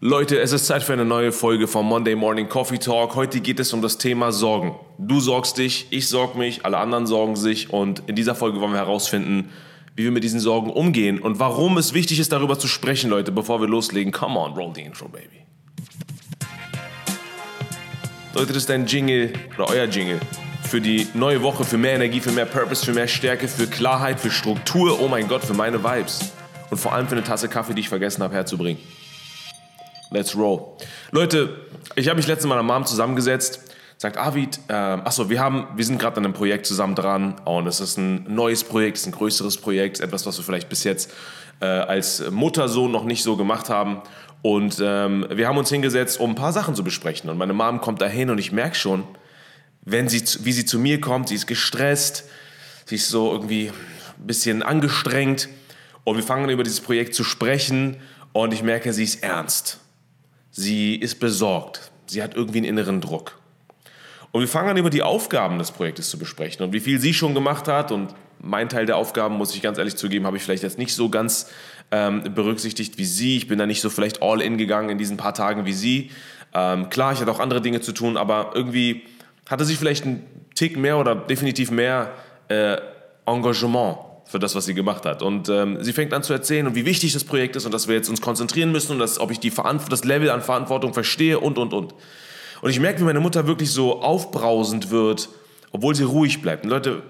Leute, es ist Zeit für eine neue Folge vom Monday Morning Coffee Talk. Heute geht es um das Thema Sorgen. Du sorgst dich, ich sorg mich, alle anderen sorgen sich und in dieser Folge wollen wir herausfinden, wie wir mit diesen Sorgen umgehen und warum es wichtig ist, darüber zu sprechen, Leute, bevor wir loslegen. Come on, roll the intro, baby. Leute, das ist dein Jingle oder euer Jingle für die neue Woche, für mehr Energie, für mehr Purpose, für mehr Stärke, für Klarheit, für Struktur. Oh mein Gott, für meine Vibes. Und vor allem für eine Tasse Kaffee, die ich vergessen habe herzubringen. Let's roll. Leute, ich habe mich letztes Mal mit meiner Mom zusammengesetzt. Sagt Avid, äh, achso, wir, haben, wir sind gerade an einem Projekt zusammen dran und es ist ein neues Projekt, es ist ein größeres Projekt, etwas, was wir vielleicht bis jetzt äh, als Mutter-Sohn noch nicht so gemacht haben. Und ähm, wir haben uns hingesetzt, um ein paar Sachen zu besprechen. Und meine Mom kommt dahin und ich merke schon, wenn sie, wie sie zu mir kommt, sie ist gestresst, sie ist so irgendwie ein bisschen angestrengt. Und wir fangen an über dieses Projekt zu sprechen und ich merke, sie ist ernst. Sie ist besorgt. Sie hat irgendwie einen inneren Druck. Und wir fangen an, über die Aufgaben des Projektes zu besprechen und wie viel sie schon gemacht hat. Und mein Teil der Aufgaben, muss ich ganz ehrlich zugeben, habe ich vielleicht jetzt nicht so ganz ähm, berücksichtigt wie sie. Ich bin da nicht so vielleicht all in gegangen in diesen paar Tagen wie sie. Ähm, klar, ich hatte auch andere Dinge zu tun, aber irgendwie hatte sie vielleicht einen Tick mehr oder definitiv mehr äh, Engagement für das, was sie gemacht hat. Und ähm, sie fängt an zu erzählen, und wie wichtig das Projekt ist und dass wir jetzt uns konzentrieren müssen und dass, ob ich die das Level an Verantwortung verstehe und, und, und. Und ich merke, wie meine Mutter wirklich so aufbrausend wird, obwohl sie ruhig bleibt. Und Leute,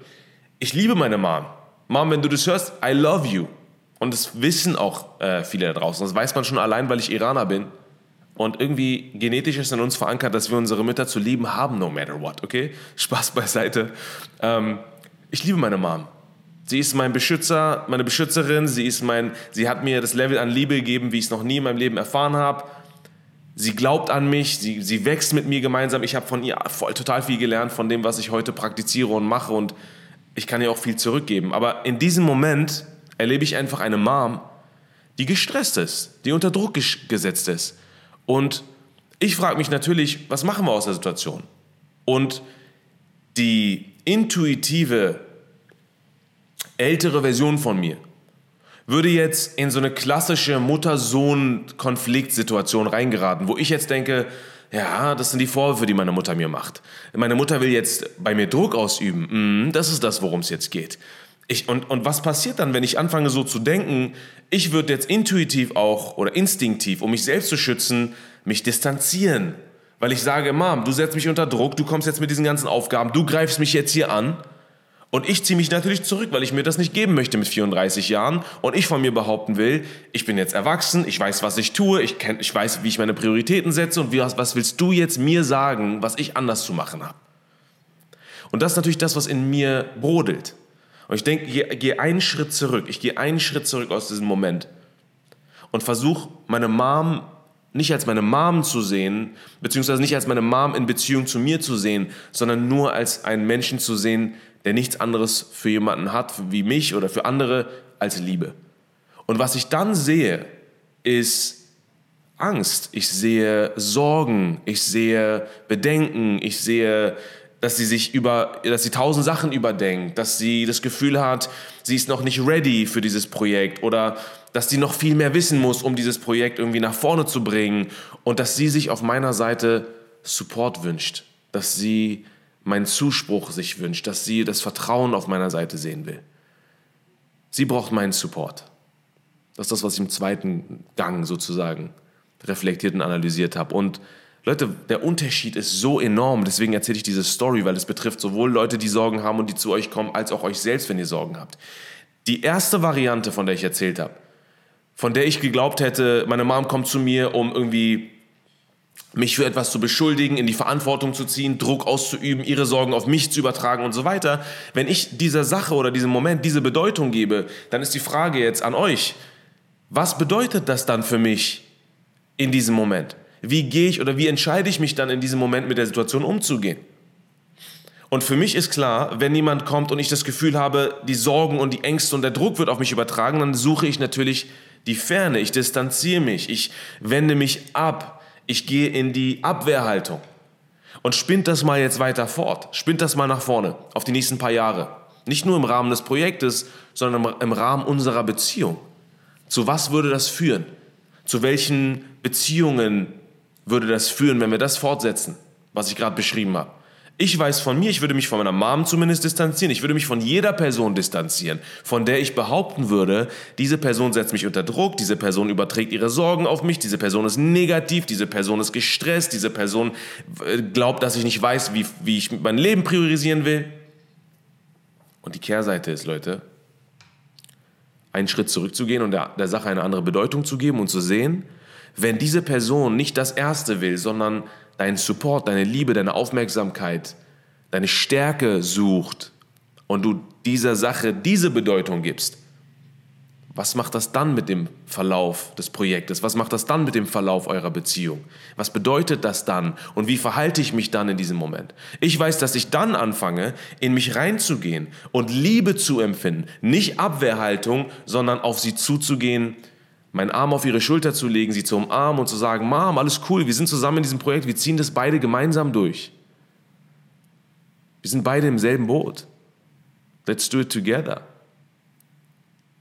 ich liebe meine Mom. Mom, wenn du das hörst, I love you. Und das wissen auch äh, viele da draußen. Das weiß man schon allein, weil ich Iraner bin. Und irgendwie genetisch ist in uns verankert, dass wir unsere Mütter zu lieben haben, no matter what, okay? Spaß beiseite. Ähm, ich liebe meine Mom. Sie ist mein Beschützer, meine Beschützerin. Sie, ist mein, sie hat mir das Level an Liebe gegeben, wie ich es noch nie in meinem Leben erfahren habe. Sie glaubt an mich, sie, sie wächst mit mir gemeinsam. Ich habe von ihr voll, total viel gelernt, von dem, was ich heute praktiziere und mache. Und ich kann ihr auch viel zurückgeben. Aber in diesem Moment erlebe ich einfach eine Mom, die gestresst ist, die unter Druck gesetzt ist. Und ich frage mich natürlich, was machen wir aus der Situation? Und die intuitive ältere Version von mir würde jetzt in so eine klassische Mutter-Sohn-Konfliktsituation reingeraten, wo ich jetzt denke, ja, das sind die Vorwürfe, die meine Mutter mir macht. Meine Mutter will jetzt bei mir Druck ausüben. Mm, das ist das, worum es jetzt geht. Ich, und, und was passiert dann, wenn ich anfange so zu denken, ich würde jetzt intuitiv auch oder instinktiv, um mich selbst zu schützen, mich distanzieren. Weil ich sage, Mom, du setzt mich unter Druck, du kommst jetzt mit diesen ganzen Aufgaben, du greifst mich jetzt hier an. Und ich ziehe mich natürlich zurück, weil ich mir das nicht geben möchte mit 34 Jahren und ich von mir behaupten will, ich bin jetzt erwachsen, ich weiß, was ich tue, ich, kenn, ich weiß, wie ich meine Prioritäten setze und wie, was willst du jetzt mir sagen, was ich anders zu machen habe? Und das ist natürlich das, was in mir brodelt. Und ich denke, ich gehe einen Schritt zurück, ich gehe einen Schritt zurück aus diesem Moment und versuche meine Mom nicht als meine Mom zu sehen, beziehungsweise nicht als meine Mom in Beziehung zu mir zu sehen, sondern nur als einen Menschen zu sehen, der nichts anderes für jemanden hat, wie mich oder für andere, als Liebe. Und was ich dann sehe, ist Angst, ich sehe Sorgen, ich sehe Bedenken, ich sehe, dass sie sich über, dass sie tausend Sachen überdenkt, dass sie das Gefühl hat, sie ist noch nicht ready für dieses Projekt oder dass sie noch viel mehr wissen muss, um dieses Projekt irgendwie nach vorne zu bringen und dass sie sich auf meiner Seite Support wünscht, dass sie meinen Zuspruch sich wünscht, dass sie das Vertrauen auf meiner Seite sehen will. Sie braucht meinen Support. Das ist das, was ich im zweiten Gang sozusagen reflektiert und analysiert habe. Und Leute, der Unterschied ist so enorm. Deswegen erzähle ich diese Story, weil es betrifft sowohl Leute, die Sorgen haben und die zu euch kommen, als auch euch selbst, wenn ihr Sorgen habt. Die erste Variante, von der ich erzählt habe, von der ich geglaubt hätte, meine Mom kommt zu mir, um irgendwie mich für etwas zu beschuldigen, in die Verantwortung zu ziehen, Druck auszuüben, ihre Sorgen auf mich zu übertragen und so weiter. Wenn ich dieser Sache oder diesem Moment diese Bedeutung gebe, dann ist die Frage jetzt an euch, was bedeutet das dann für mich in diesem Moment? Wie gehe ich oder wie entscheide ich mich dann in diesem Moment mit der Situation umzugehen? Und für mich ist klar, wenn jemand kommt und ich das Gefühl habe, die Sorgen und die Ängste und der Druck wird auf mich übertragen, dann suche ich natürlich die Ferne, ich distanziere mich, ich wende mich ab, ich gehe in die Abwehrhaltung. Und spinnt das mal jetzt weiter fort. Spinnt das mal nach vorne, auf die nächsten paar Jahre. Nicht nur im Rahmen des Projektes, sondern im Rahmen unserer Beziehung. Zu was würde das führen? Zu welchen Beziehungen würde das führen, wenn wir das fortsetzen, was ich gerade beschrieben habe? Ich weiß von mir, ich würde mich von meiner Mom zumindest distanzieren. Ich würde mich von jeder Person distanzieren, von der ich behaupten würde, diese Person setzt mich unter Druck, diese Person überträgt ihre Sorgen auf mich, diese Person ist negativ, diese Person ist gestresst, diese Person äh, glaubt, dass ich nicht weiß, wie, wie ich mein Leben priorisieren will. Und die Kehrseite ist, Leute, einen Schritt zurückzugehen und der, der Sache eine andere Bedeutung zu geben und zu sehen, wenn diese Person nicht das Erste will, sondern deinen Support, deine Liebe, deine Aufmerksamkeit, deine Stärke sucht und du dieser Sache diese Bedeutung gibst, was macht das dann mit dem Verlauf des Projektes? Was macht das dann mit dem Verlauf eurer Beziehung? Was bedeutet das dann? Und wie verhalte ich mich dann in diesem Moment? Ich weiß, dass ich dann anfange, in mich reinzugehen und Liebe zu empfinden. Nicht Abwehrhaltung, sondern auf sie zuzugehen, meinen Arm auf ihre Schulter zu legen, sie zu umarmen und zu sagen, Mom, alles cool, wir sind zusammen in diesem Projekt, wir ziehen das beide gemeinsam durch. Wir sind beide im selben Boot. Let's do it together.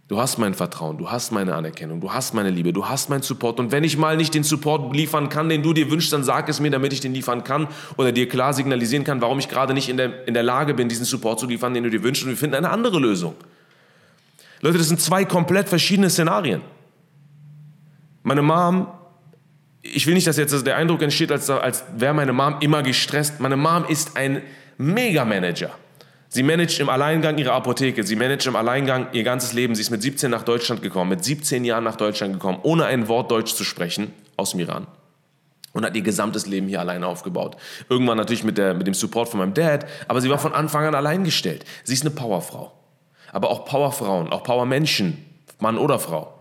Du hast mein Vertrauen, du hast meine Anerkennung, du hast meine Liebe, du hast meinen Support. Und wenn ich mal nicht den Support liefern kann, den du dir wünschst, dann sag es mir, damit ich den liefern kann oder dir klar signalisieren kann, warum ich gerade nicht in der, in der Lage bin, diesen Support zu liefern, den du dir wünschst. Und wir finden eine andere Lösung. Leute, das sind zwei komplett verschiedene Szenarien. Meine Mom, ich will nicht, dass jetzt der Eindruck entsteht, als, als wäre meine Mom immer gestresst. Meine Mom ist ein Mega-Manager. Sie managt im Alleingang ihre Apotheke, sie managt im Alleingang ihr ganzes Leben. Sie ist mit 17 nach Deutschland gekommen, mit 17 Jahren nach Deutschland gekommen, ohne ein Wort Deutsch zu sprechen, aus dem Iran. Und hat ihr gesamtes Leben hier alleine aufgebaut. Irgendwann natürlich mit, der, mit dem Support von meinem Dad, aber sie war von Anfang an allein gestellt. Sie ist eine Powerfrau. Aber auch Powerfrauen, auch Powermenschen, Mann oder Frau,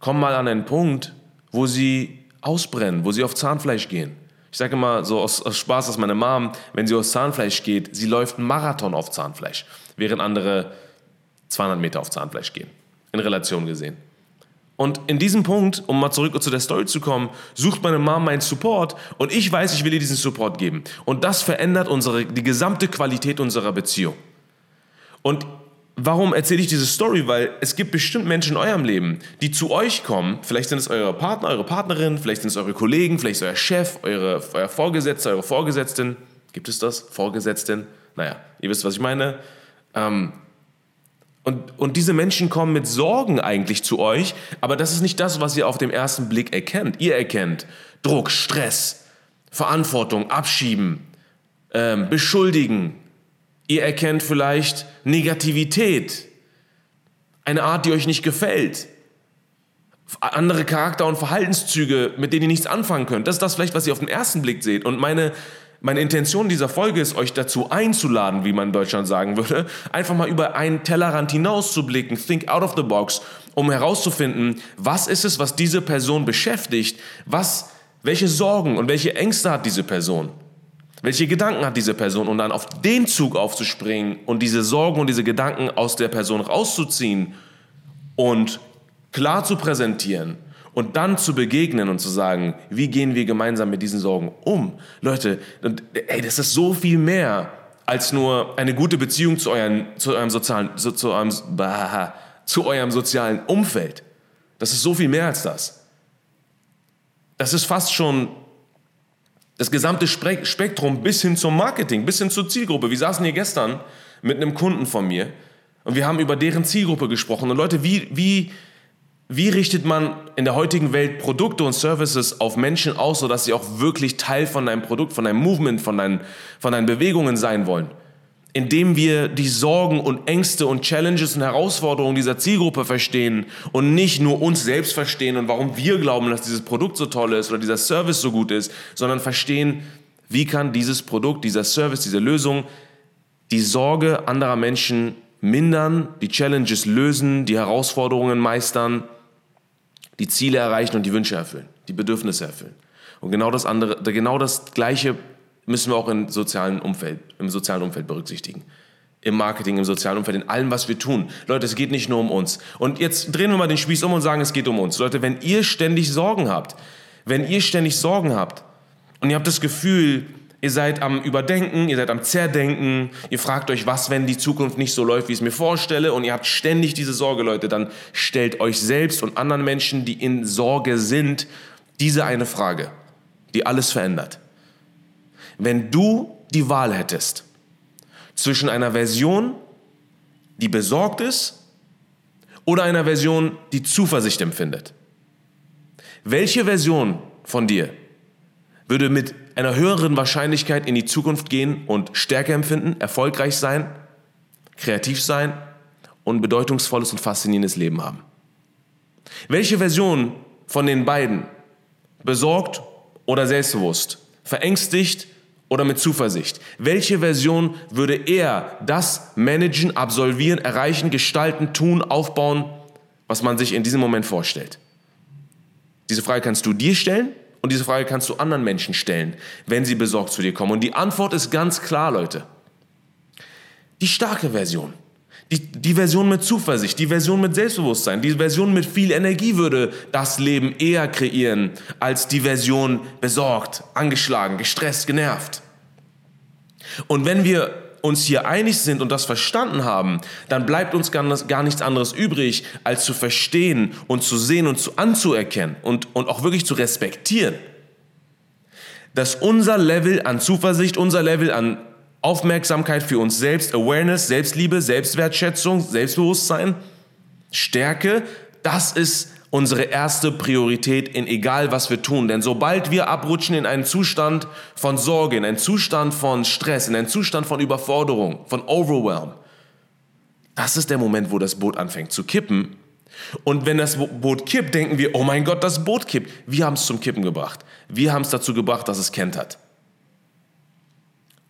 kommen mal an einen Punkt, wo sie ausbrennen, wo sie auf Zahnfleisch gehen. Ich sage immer so aus, aus, Spaß, dass meine Mom, wenn sie aus Zahnfleisch geht, sie läuft einen Marathon auf Zahnfleisch, während andere 200 Meter auf Zahnfleisch gehen, in Relation gesehen. Und in diesem Punkt, um mal zurück zu der Story zu kommen, sucht meine Mom meinen Support und ich weiß, ich will ihr diesen Support geben. Und das verändert unsere, die gesamte Qualität unserer Beziehung. Und Warum erzähle ich diese Story? Weil es gibt bestimmt Menschen in eurem Leben, die zu euch kommen. Vielleicht sind es eure Partner, eure Partnerin, vielleicht sind es eure Kollegen, vielleicht ist euer Chef, eure, euer Vorgesetzter, eure Vorgesetzten. Gibt es das? Vorgesetzten? Naja, ihr wisst, was ich meine. Ähm, und, und diese Menschen kommen mit Sorgen eigentlich zu euch, aber das ist nicht das, was ihr auf den ersten Blick erkennt. Ihr erkennt Druck, Stress, Verantwortung, Abschieben, ähm, Beschuldigen, Ihr erkennt vielleicht Negativität, eine Art, die euch nicht gefällt, andere Charakter- und Verhaltenszüge, mit denen ihr nichts anfangen könnt. Das ist das vielleicht, was ihr auf den ersten Blick seht. Und meine, meine Intention dieser Folge ist, euch dazu einzuladen, wie man in Deutschland sagen würde, einfach mal über einen Tellerrand hinaus zu blicken, think out of the box, um herauszufinden, was ist es, was diese Person beschäftigt, was, welche Sorgen und welche Ängste hat diese Person. Welche Gedanken hat diese Person? Und dann auf den Zug aufzuspringen und diese Sorgen und diese Gedanken aus der Person rauszuziehen und klar zu präsentieren und dann zu begegnen und zu sagen, wie gehen wir gemeinsam mit diesen Sorgen um? Leute, ey, das ist so viel mehr als nur eine gute Beziehung zu, euren, zu eurem sozialen, zu, zu, eurem, bah, zu eurem sozialen Umfeld. Das ist so viel mehr als das. Das ist fast schon das gesamte Spektrum bis hin zum Marketing, bis hin zur Zielgruppe. Wir saßen hier gestern mit einem Kunden von mir und wir haben über deren Zielgruppe gesprochen. Und Leute, wie, wie, wie richtet man in der heutigen Welt Produkte und Services auf Menschen aus, sodass sie auch wirklich Teil von deinem Produkt, von deinem Movement, von deinen, von deinen Bewegungen sein wollen? Indem wir die Sorgen und Ängste und Challenges und Herausforderungen dieser Zielgruppe verstehen und nicht nur uns selbst verstehen und warum wir glauben, dass dieses Produkt so toll ist oder dieser Service so gut ist, sondern verstehen, wie kann dieses Produkt, dieser Service, diese Lösung die Sorge anderer Menschen mindern, die Challenges lösen, die Herausforderungen meistern, die Ziele erreichen und die Wünsche erfüllen, die Bedürfnisse erfüllen. Und genau das andere, genau das gleiche müssen wir auch im sozialen Umfeld, im sozialen Umfeld berücksichtigen. Im Marketing, im sozialen Umfeld, in allem, was wir tun. Leute, es geht nicht nur um uns. Und jetzt drehen wir mal den Spieß um und sagen, es geht um uns. Leute, wenn ihr ständig Sorgen habt, wenn ihr ständig Sorgen habt und ihr habt das Gefühl, Ihr seid am Überdenken, ihr seid am Zerdenken, ihr fragt euch, was, wenn die Zukunft nicht so läuft, wie ich es mir vorstelle, und ihr habt ständig diese Sorge, Leute, dann stellt euch selbst und anderen Menschen, die in Sorge sind, diese eine Frage, die alles verändert. Wenn du die Wahl hättest zwischen einer Version, die besorgt ist, oder einer Version, die Zuversicht empfindet, welche Version von dir würde mit einer höheren Wahrscheinlichkeit in die Zukunft gehen und Stärke empfinden, erfolgreich sein, kreativ sein und ein bedeutungsvolles und faszinierendes Leben haben. Welche Version von den beiden, besorgt oder selbstbewusst, verängstigt oder mit Zuversicht, welche Version würde er das managen, absolvieren, erreichen, gestalten, tun, aufbauen, was man sich in diesem Moment vorstellt? Diese Frage kannst du dir stellen und diese Frage kannst du anderen Menschen stellen, wenn sie besorgt zu dir kommen. Und die Antwort ist ganz klar, Leute. Die starke Version. Die, die Version mit Zuversicht, die Version mit Selbstbewusstsein, die Version mit viel Energie würde das Leben eher kreieren als die Version besorgt, angeschlagen, gestresst, genervt. Und wenn wir uns hier einig sind und das verstanden haben, dann bleibt uns gar nichts anderes übrig, als zu verstehen und zu sehen und zu anzuerkennen und, und auch wirklich zu respektieren, dass unser Level an Zuversicht, unser Level an Aufmerksamkeit für uns selbst, Awareness, Selbstliebe, Selbstwertschätzung, Selbstbewusstsein, Stärke, das ist unsere erste Priorität in egal was wir tun. Denn sobald wir abrutschen in einen Zustand von Sorge, in einen Zustand von Stress, in einen Zustand von Überforderung, von Overwhelm, das ist der Moment, wo das Boot anfängt zu kippen. Und wenn das Boot kippt, denken wir, oh mein Gott, das Boot kippt. Wir haben es zum Kippen gebracht. Wir haben es dazu gebracht, dass es kentert.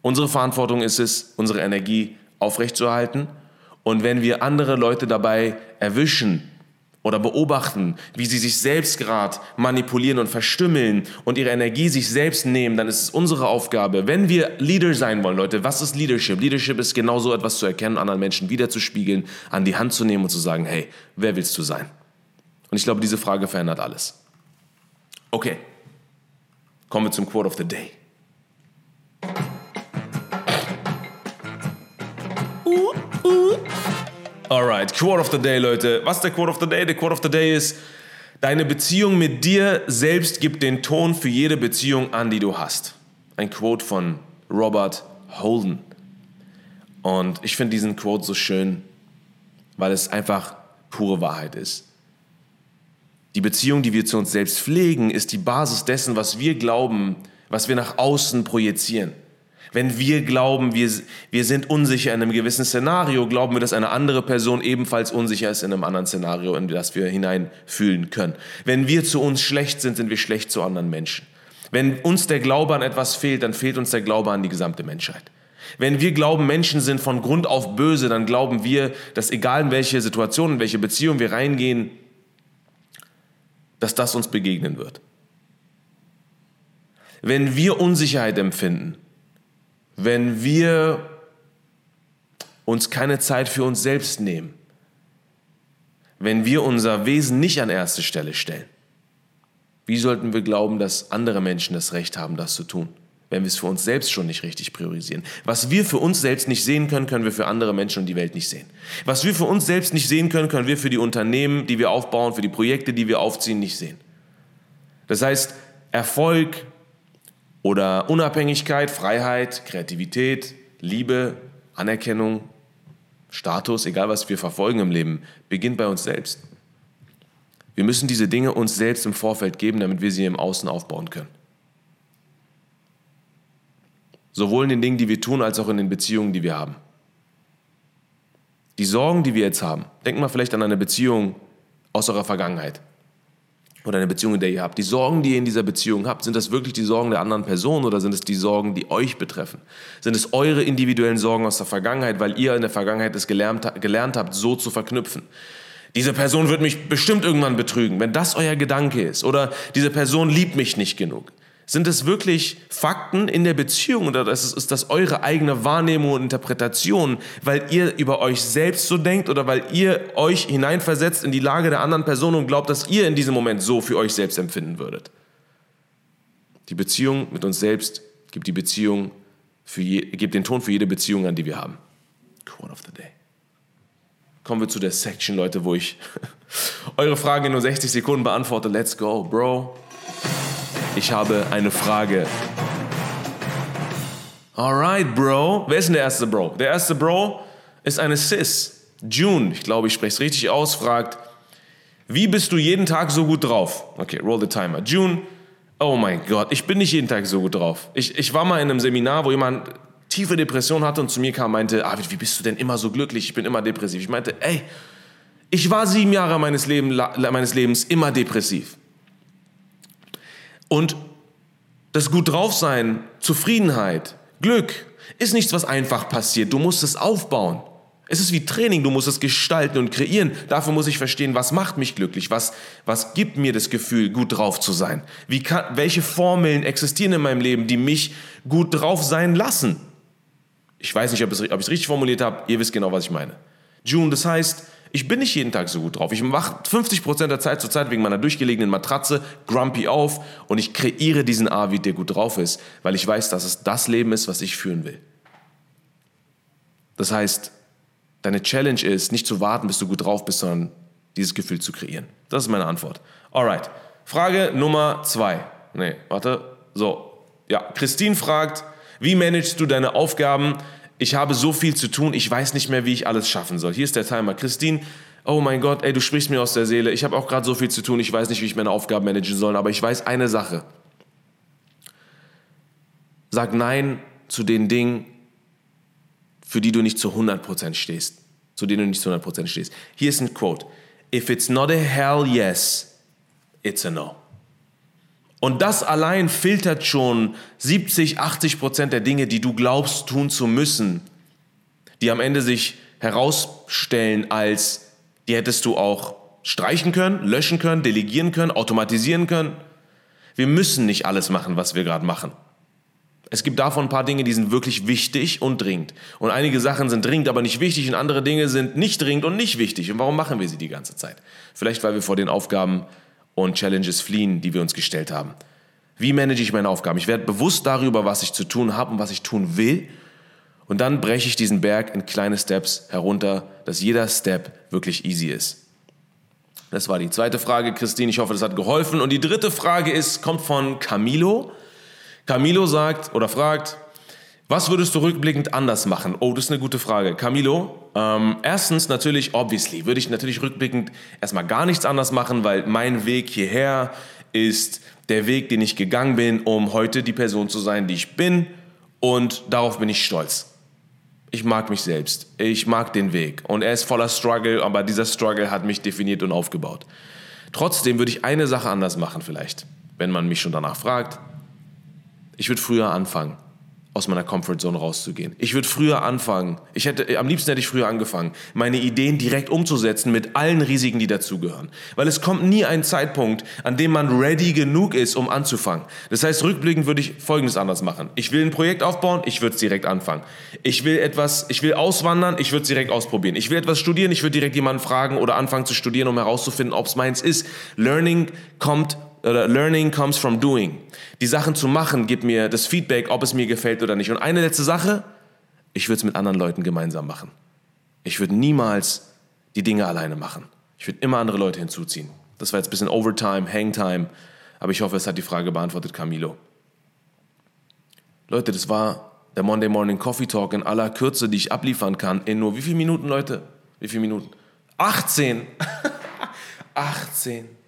Unsere Verantwortung ist es, unsere Energie aufrechtzuerhalten. Und wenn wir andere Leute dabei erwischen, oder beobachten, wie sie sich selbst gerade manipulieren und verstümmeln und ihre Energie sich selbst nehmen, dann ist es unsere Aufgabe, wenn wir Leader sein wollen, Leute, was ist Leadership? Leadership ist genau so etwas zu erkennen, anderen Menschen wiederzuspiegeln, an die Hand zu nehmen und zu sagen, hey, wer willst du sein? Und ich glaube, diese Frage verändert alles. Okay, kommen wir zum Quote of the Day. Alright, Quote of the Day, Leute. Was ist der Quote of the Day? Der Quote of the Day ist, deine Beziehung mit dir selbst gibt den Ton für jede Beziehung an, die du hast. Ein Quote von Robert Holden. Und ich finde diesen Quote so schön, weil es einfach pure Wahrheit ist. Die Beziehung, die wir zu uns selbst pflegen, ist die Basis dessen, was wir glauben, was wir nach außen projizieren. Wenn wir glauben, wir, wir sind unsicher in einem gewissen Szenario, glauben wir, dass eine andere Person ebenfalls unsicher ist in einem anderen Szenario, in das wir hineinfühlen können. Wenn wir zu uns schlecht sind, sind wir schlecht zu anderen Menschen. Wenn uns der Glaube an etwas fehlt, dann fehlt uns der Glaube an die gesamte Menschheit. Wenn wir glauben, Menschen sind von Grund auf böse, dann glauben wir, dass egal in welche Situation, in welche Beziehung wir reingehen, dass das uns begegnen wird. Wenn wir Unsicherheit empfinden, wenn wir uns keine Zeit für uns selbst nehmen, wenn wir unser Wesen nicht an erste Stelle stellen. Wie sollten wir glauben, dass andere Menschen das Recht haben, das zu tun, wenn wir es für uns selbst schon nicht richtig priorisieren? Was wir für uns selbst nicht sehen können, können wir für andere Menschen und die Welt nicht sehen. Was wir für uns selbst nicht sehen können, können wir für die Unternehmen, die wir aufbauen, für die Projekte, die wir aufziehen, nicht sehen. Das heißt, Erfolg, oder Unabhängigkeit, Freiheit, Kreativität, Liebe, Anerkennung, Status, egal was wir verfolgen im Leben, beginnt bei uns selbst. Wir müssen diese Dinge uns selbst im Vorfeld geben, damit wir sie im Außen aufbauen können. Sowohl in den Dingen, die wir tun, als auch in den Beziehungen, die wir haben. Die Sorgen, die wir jetzt haben, denken mal vielleicht an eine Beziehung aus eurer Vergangenheit oder eine Beziehung, in der ihr habt, die Sorgen, die ihr in dieser Beziehung habt, sind das wirklich die Sorgen der anderen Person oder sind es die Sorgen, die euch betreffen? Sind es eure individuellen Sorgen aus der Vergangenheit, weil ihr in der Vergangenheit es gelernt, gelernt habt, so zu verknüpfen? Diese Person wird mich bestimmt irgendwann betrügen, wenn das euer Gedanke ist. Oder diese Person liebt mich nicht genug. Sind es wirklich Fakten in der Beziehung oder ist, ist das eure eigene Wahrnehmung und Interpretation, weil ihr über euch selbst so denkt oder weil ihr euch hineinversetzt in die Lage der anderen Person und glaubt, dass ihr in diesem Moment so für euch selbst empfinden würdet? Die Beziehung mit uns selbst gibt die Beziehung für je, gibt den Ton für jede Beziehung an, die wir haben. Quote of the day. Kommen wir zu der Section, Leute, wo ich eure Fragen in nur 60 Sekunden beantworte. Let's go, Bro. Ich habe eine Frage. Alright, Bro. Wer ist denn der erste Bro? Der erste Bro ist eine Sis. June, ich glaube, ich spreche es richtig aus, fragt, wie bist du jeden Tag so gut drauf? Okay, roll the timer. June, oh mein Gott, ich bin nicht jeden Tag so gut drauf. Ich, ich war mal in einem Seminar, wo jemand tiefe Depression hatte und zu mir kam und meinte, ah, wie bist du denn immer so glücklich? Ich bin immer depressiv. Ich meinte, ey, ich war sieben Jahre meines, Leben, meines Lebens immer depressiv. Und das gut drauf sein, Zufriedenheit, Glück ist nichts, was einfach passiert. Du musst es aufbauen. Es ist wie Training, du musst es gestalten und kreieren. Dafür muss ich verstehen, was macht mich glücklich, was, was gibt mir das Gefühl, gut drauf zu sein. Wie kann, welche Formeln existieren in meinem Leben, die mich gut drauf sein lassen. Ich weiß nicht, ob ich es richtig formuliert habe, ihr wisst genau, was ich meine. June, das heißt, ich bin nicht jeden Tag so gut drauf. Ich mache 50% der Zeit zur Zeit wegen meiner durchgelegenen Matratze grumpy auf und ich kreiere diesen A, wie der gut drauf ist, weil ich weiß, dass es das Leben ist, was ich führen will. Das heißt, Deine Challenge ist, nicht zu warten, bis du gut drauf bist, sondern dieses Gefühl zu kreieren. Das ist meine Antwort. Alright. Frage Nummer zwei. Nee, warte. So. Ja, Christine fragt, wie managst du deine Aufgaben? Ich habe so viel zu tun, ich weiß nicht mehr, wie ich alles schaffen soll. Hier ist der Timer. Christine, oh mein Gott, ey, du sprichst mir aus der Seele. Ich habe auch gerade so viel zu tun, ich weiß nicht, wie ich meine Aufgaben managen soll, aber ich weiß eine Sache. Sag Nein zu den Dingen, für die du nicht zu 100% stehst. Zu denen du nicht zu 100% stehst. Hier ist ein Quote. If it's not a hell yes, it's a no. Und das allein filtert schon 70, 80% der Dinge, die du glaubst tun zu müssen, die am Ende sich herausstellen als, die hättest du auch streichen können, löschen können, delegieren können, automatisieren können. Wir müssen nicht alles machen, was wir gerade machen. Es gibt davon ein paar Dinge, die sind wirklich wichtig und dringend. Und einige Sachen sind dringend, aber nicht wichtig und andere Dinge sind nicht dringend und nicht wichtig. Und warum machen wir sie die ganze Zeit? Vielleicht, weil wir vor den Aufgaben und Challenges fliehen, die wir uns gestellt haben. Wie manage ich meine Aufgaben? Ich werde bewusst darüber, was ich zu tun habe und was ich tun will. Und dann breche ich diesen Berg in kleine Steps herunter, dass jeder Step wirklich easy ist. Das war die zweite Frage, Christine. Ich hoffe, das hat geholfen. Und die dritte Frage ist, kommt von Camilo. Camilo sagt oder fragt, was würdest du rückblickend anders machen? Oh, das ist eine gute Frage. Camilo, ähm, erstens natürlich, obviously, würde ich natürlich rückblickend erstmal gar nichts anders machen, weil mein Weg hierher ist der Weg, den ich gegangen bin, um heute die Person zu sein, die ich bin. Und darauf bin ich stolz. Ich mag mich selbst. Ich mag den Weg. Und er ist voller Struggle, aber dieser Struggle hat mich definiert und aufgebaut. Trotzdem würde ich eine Sache anders machen vielleicht, wenn man mich schon danach fragt. Ich würde früher anfangen, aus meiner Comfortzone rauszugehen. Ich würde früher anfangen. Ich hätte, am liebsten hätte ich früher angefangen, meine Ideen direkt umzusetzen mit allen Risiken, die dazugehören. Weil es kommt nie ein Zeitpunkt, an dem man ready genug ist, um anzufangen. Das heißt, rückblickend würde ich Folgendes anders machen. Ich will ein Projekt aufbauen, ich würde es direkt anfangen. Ich will etwas, ich will auswandern, ich würde es direkt ausprobieren. Ich will etwas studieren, ich würde direkt jemanden fragen oder anfangen zu studieren, um herauszufinden, ob es meins ist. Learning kommt oder Learning comes from doing. Die Sachen zu machen gibt mir das Feedback, ob es mir gefällt oder nicht. Und eine letzte Sache, ich würde es mit anderen Leuten gemeinsam machen. Ich würde niemals die Dinge alleine machen. Ich würde immer andere Leute hinzuziehen. Das war jetzt ein bisschen Overtime, Hangtime, aber ich hoffe, es hat die Frage beantwortet, Camilo. Leute, das war der Monday Morning Coffee Talk in aller Kürze, die ich abliefern kann. In nur wie viele Minuten, Leute? Wie viele Minuten? 18! 18!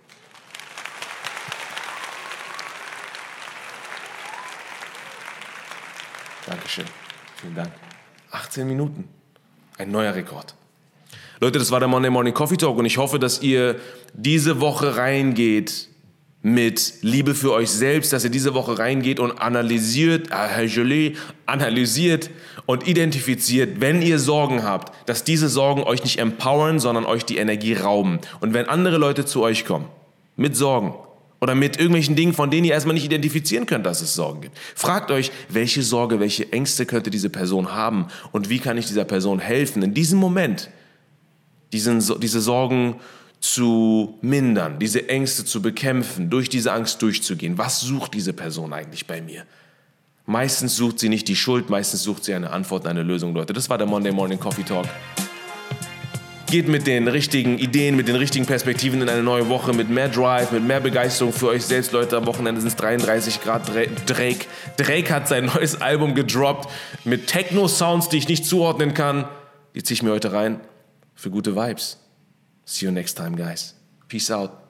Dankeschön. Vielen Dank. 18 Minuten. Ein neuer Rekord. Leute, das war der Monday Morning Coffee Talk und ich hoffe, dass ihr diese Woche reingeht mit Liebe für euch selbst, dass ihr diese Woche reingeht und analysiert, äh, analysiert und identifiziert, wenn ihr Sorgen habt, dass diese Sorgen euch nicht empowern, sondern euch die Energie rauben. Und wenn andere Leute zu euch kommen mit Sorgen, oder mit irgendwelchen Dingen, von denen ihr erstmal nicht identifizieren könnt, dass es Sorgen gibt. Fragt euch, welche Sorge, welche Ängste könnte diese Person haben und wie kann ich dieser Person helfen, in diesem Moment diesen, diese Sorgen zu mindern, diese Ängste zu bekämpfen, durch diese Angst durchzugehen. Was sucht diese Person eigentlich bei mir? Meistens sucht sie nicht die Schuld, meistens sucht sie eine Antwort, eine Lösung, Leute. Das war der Monday Morning Coffee Talk. Geht mit den richtigen Ideen, mit den richtigen Perspektiven in eine neue Woche, mit mehr Drive, mit mehr Begeisterung für euch selbst, Leute. Am Wochenende sind es 33 Grad. Drake. Drake hat sein neues Album gedroppt mit Techno-Sounds, die ich nicht zuordnen kann. Die ziehe ich mir heute rein für gute Vibes. See you next time, guys. Peace out.